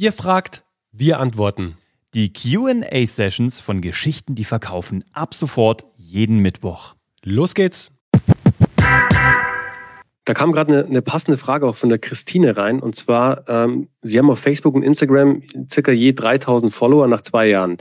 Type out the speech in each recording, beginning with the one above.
Ihr fragt, wir antworten. Die QA-Sessions von Geschichten, die verkaufen, ab sofort jeden Mittwoch. Los geht's! Da kam gerade eine, eine, passende Frage auch von der Christine rein. Und zwar, ähm, Sie haben auf Facebook und Instagram circa je 3000 Follower nach zwei Jahren.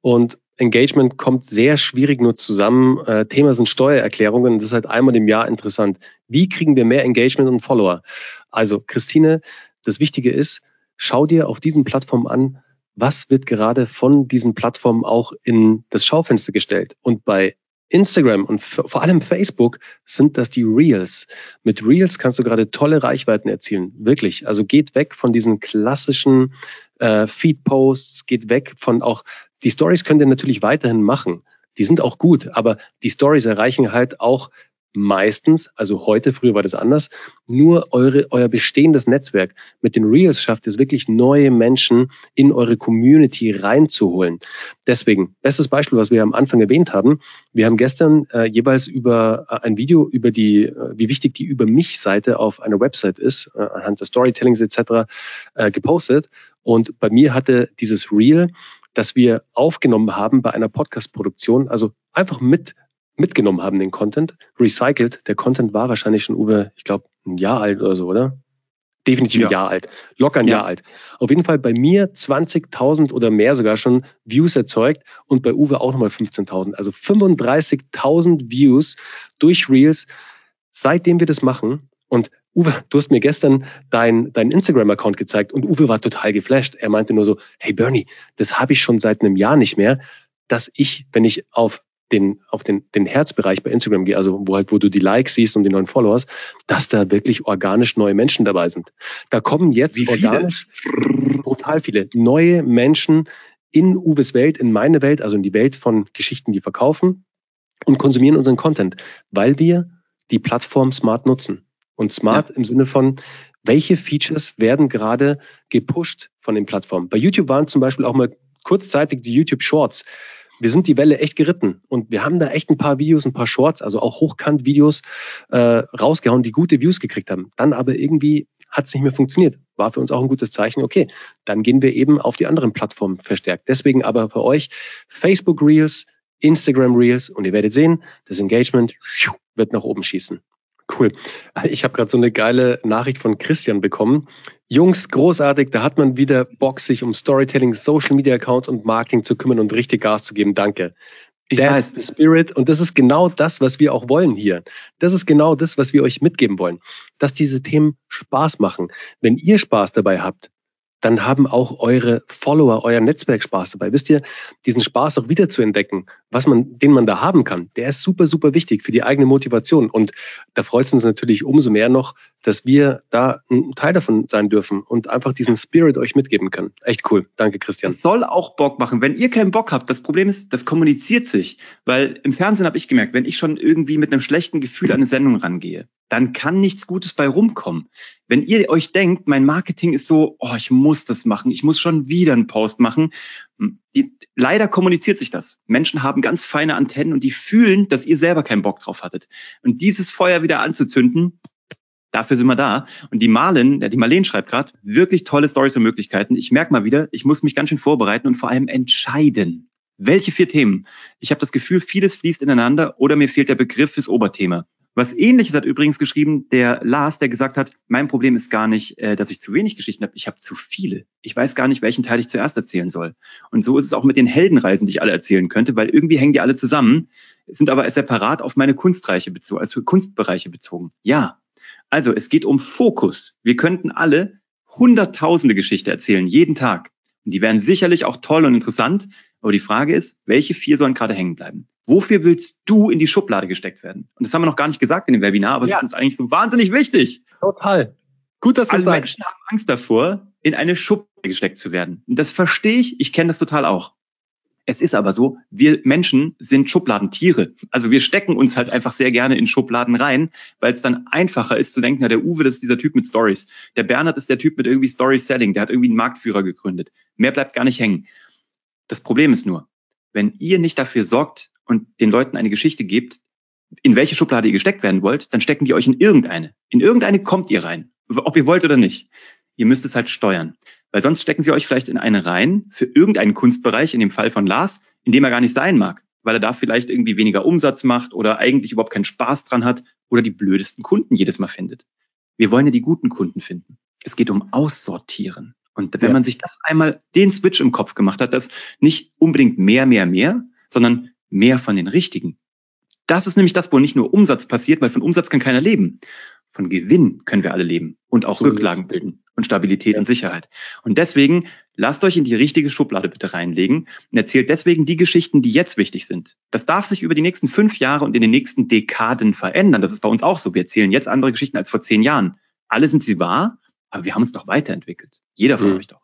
Und Engagement kommt sehr schwierig nur zusammen. Äh, Thema sind Steuererklärungen. Das ist halt einmal im Jahr interessant. Wie kriegen wir mehr Engagement und Follower? Also, Christine, das Wichtige ist, schau dir auf diesen Plattformen an, was wird gerade von diesen Plattformen auch in das Schaufenster gestellt. Und bei Instagram und vor allem Facebook sind das die Reels. Mit Reels kannst du gerade tolle Reichweiten erzielen. Wirklich. Also geht weg von diesen klassischen äh, Feed-Posts, geht weg von auch, die Stories könnt ihr natürlich weiterhin machen. Die sind auch gut, aber die Stories erreichen halt auch meistens, also heute, früher war das anders, nur eure, euer bestehendes Netzwerk. Mit den Reels schafft es wirklich neue Menschen in eure Community reinzuholen. Deswegen, bestes Beispiel, was wir am Anfang erwähnt haben. Wir haben gestern äh, jeweils über äh, ein Video über die, äh, wie wichtig die Über mich-Seite auf einer Website ist, äh, anhand des Storytellings etc. Äh, gepostet. Und bei mir hatte dieses Reel das wir aufgenommen haben bei einer Podcast-Produktion, also einfach mit mitgenommen haben, den Content, recycelt. Der Content war wahrscheinlich schon über, ich glaube, ein Jahr alt oder so, oder? Definitiv ja. ein Jahr alt. Locker ein ja. Jahr alt. Auf jeden Fall bei mir 20.000 oder mehr sogar schon Views erzeugt und bei Uwe auch nochmal 15.000. Also 35.000 Views durch Reels, seitdem wir das machen. Und Uwe, du hast mir gestern dein, dein Instagram-Account gezeigt und Uwe war total geflasht. Er meinte nur so, hey Bernie, das habe ich schon seit einem Jahr nicht mehr, dass ich, wenn ich auf den, auf den, den Herzbereich bei Instagram gehe, also wo halt, wo du die Likes siehst und die neuen Followers, dass da wirklich organisch neue Menschen dabei sind. Da kommen jetzt organisch brutal viele neue Menschen in Uwes Welt, in meine Welt, also in die Welt von Geschichten, die verkaufen und konsumieren unseren Content, weil wir die Plattform smart nutzen. Und smart ja. im Sinne von, welche Features werden gerade gepusht von den Plattformen? Bei YouTube waren zum Beispiel auch mal kurzzeitig die YouTube Shorts wir sind die Welle echt geritten und wir haben da echt ein paar Videos, ein paar Shorts, also auch Hochkant-Videos äh, rausgehauen, die gute Views gekriegt haben. Dann aber irgendwie hat es nicht mehr funktioniert. War für uns auch ein gutes Zeichen. Okay, dann gehen wir eben auf die anderen Plattformen verstärkt. Deswegen aber für euch Facebook Reels, Instagram Reels und ihr werdet sehen, das Engagement wird nach oben schießen. Cool. Ich habe gerade so eine geile Nachricht von Christian bekommen. Jungs, großartig, da hat man wieder Bock, sich um Storytelling, Social Media Accounts und Marketing zu kümmern und richtig Gas zu geben. Danke. Ich That's weiß. the spirit. Und das ist genau das, was wir auch wollen hier. Das ist genau das, was wir euch mitgeben wollen. Dass diese Themen Spaß machen. Wenn ihr Spaß dabei habt, dann haben auch eure Follower, euer Netzwerk Spaß dabei. Wisst ihr, diesen Spaß auch wieder zu entdecken, was man, den man da haben kann, der ist super, super wichtig für die eigene Motivation. Und da freut es uns natürlich umso mehr noch, dass wir da ein Teil davon sein dürfen und einfach diesen Spirit euch mitgeben können. Echt cool. Danke, Christian. Es soll auch Bock machen. Wenn ihr keinen Bock habt, das Problem ist, das kommuniziert sich. Weil im Fernsehen habe ich gemerkt, wenn ich schon irgendwie mit einem schlechten Gefühl an eine Sendung rangehe, dann kann nichts Gutes bei rumkommen. Wenn ihr euch denkt, mein Marketing ist so, oh, ich muss das machen, ich muss schon wieder einen Post machen. Hm, die, leider kommuniziert sich das. Menschen haben ganz feine Antennen und die fühlen, dass ihr selber keinen Bock drauf hattet. Und dieses Feuer wieder anzuzünden, Dafür sind wir da. Und die Malen, die Marleen schreibt gerade, wirklich tolle Stories und Möglichkeiten. Ich merke mal wieder, ich muss mich ganz schön vorbereiten und vor allem entscheiden. Welche vier Themen? Ich habe das Gefühl, vieles fließt ineinander oder mir fehlt der Begriff fürs Oberthema. Was ähnliches hat übrigens geschrieben der Lars, der gesagt hat, mein Problem ist gar nicht, äh, dass ich zu wenig Geschichten habe, ich habe zu viele. Ich weiß gar nicht, welchen Teil ich zuerst erzählen soll. Und so ist es auch mit den Heldenreisen, die ich alle erzählen könnte, weil irgendwie hängen die alle zusammen, sind aber separat auf meine Kunstreiche bezogen, also Kunstbereiche bezogen. Ja, also es geht um Fokus. Wir könnten alle hunderttausende Geschichte erzählen, jeden Tag. Und die wären sicherlich auch toll und interessant. Aber die Frage ist, welche vier sollen gerade hängen bleiben? Wofür willst du in die Schublade gesteckt werden? Und das haben wir noch gar nicht gesagt in dem Webinar, aber es ja. ist uns eigentlich so wahnsinnig wichtig. Total. Gut, dass du Alle sagst. Menschen haben Angst davor, in eine Schublade gesteckt zu werden. Und das verstehe ich. Ich kenne das total auch. Es ist aber so, wir Menschen sind Schubladentiere. Also wir stecken uns halt einfach sehr gerne in Schubladen rein, weil es dann einfacher ist zu denken, na, der Uwe, das ist dieser Typ mit Stories. Der Bernhard ist der Typ mit irgendwie Story Selling, der hat irgendwie einen Marktführer gegründet. Mehr bleibt gar nicht hängen. Das Problem ist nur, wenn ihr nicht dafür sorgt und den Leuten eine Geschichte gebt, in welche Schublade ihr gesteckt werden wollt, dann stecken die euch in irgendeine. In irgendeine kommt ihr rein, ob ihr wollt oder nicht. Ihr müsst es halt steuern. Weil sonst stecken sie euch vielleicht in eine rein für irgendeinen Kunstbereich, in dem Fall von Lars, in dem er gar nicht sein mag, weil er da vielleicht irgendwie weniger Umsatz macht oder eigentlich überhaupt keinen Spaß dran hat oder die blödesten Kunden jedes Mal findet. Wir wollen ja die guten Kunden finden. Es geht um Aussortieren. Und wenn ja. man sich das einmal den Switch im Kopf gemacht hat, dass nicht unbedingt mehr, mehr, mehr, sondern mehr von den richtigen. Das ist nämlich das, wo nicht nur Umsatz passiert, weil von Umsatz kann keiner leben. Von Gewinn können wir alle leben und auch so Rücklagen bilden und Stabilität ja. und Sicherheit. Und deswegen lasst euch in die richtige Schublade bitte reinlegen und erzählt deswegen die Geschichten, die jetzt wichtig sind. Das darf sich über die nächsten fünf Jahre und in den nächsten Dekaden verändern. Das ist bei uns auch so. Wir erzählen jetzt andere Geschichten als vor zehn Jahren. Alle sind sie wahr, aber wir haben uns doch weiterentwickelt. Jeder von mhm. euch doch.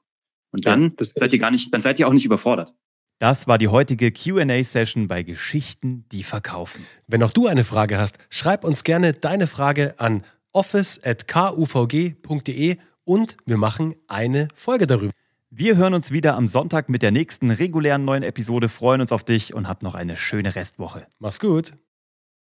Und dann ja, seid ihr gar nicht, dann seid ihr auch nicht überfordert. Das war die heutige QA-Session bei Geschichten, die verkaufen. Wenn auch du eine Frage hast, schreib uns gerne deine Frage an office.kuvg.de und wir machen eine Folge darüber. Wir hören uns wieder am Sonntag mit der nächsten regulären neuen Episode, freuen uns auf dich und habt noch eine schöne Restwoche. Mach's gut.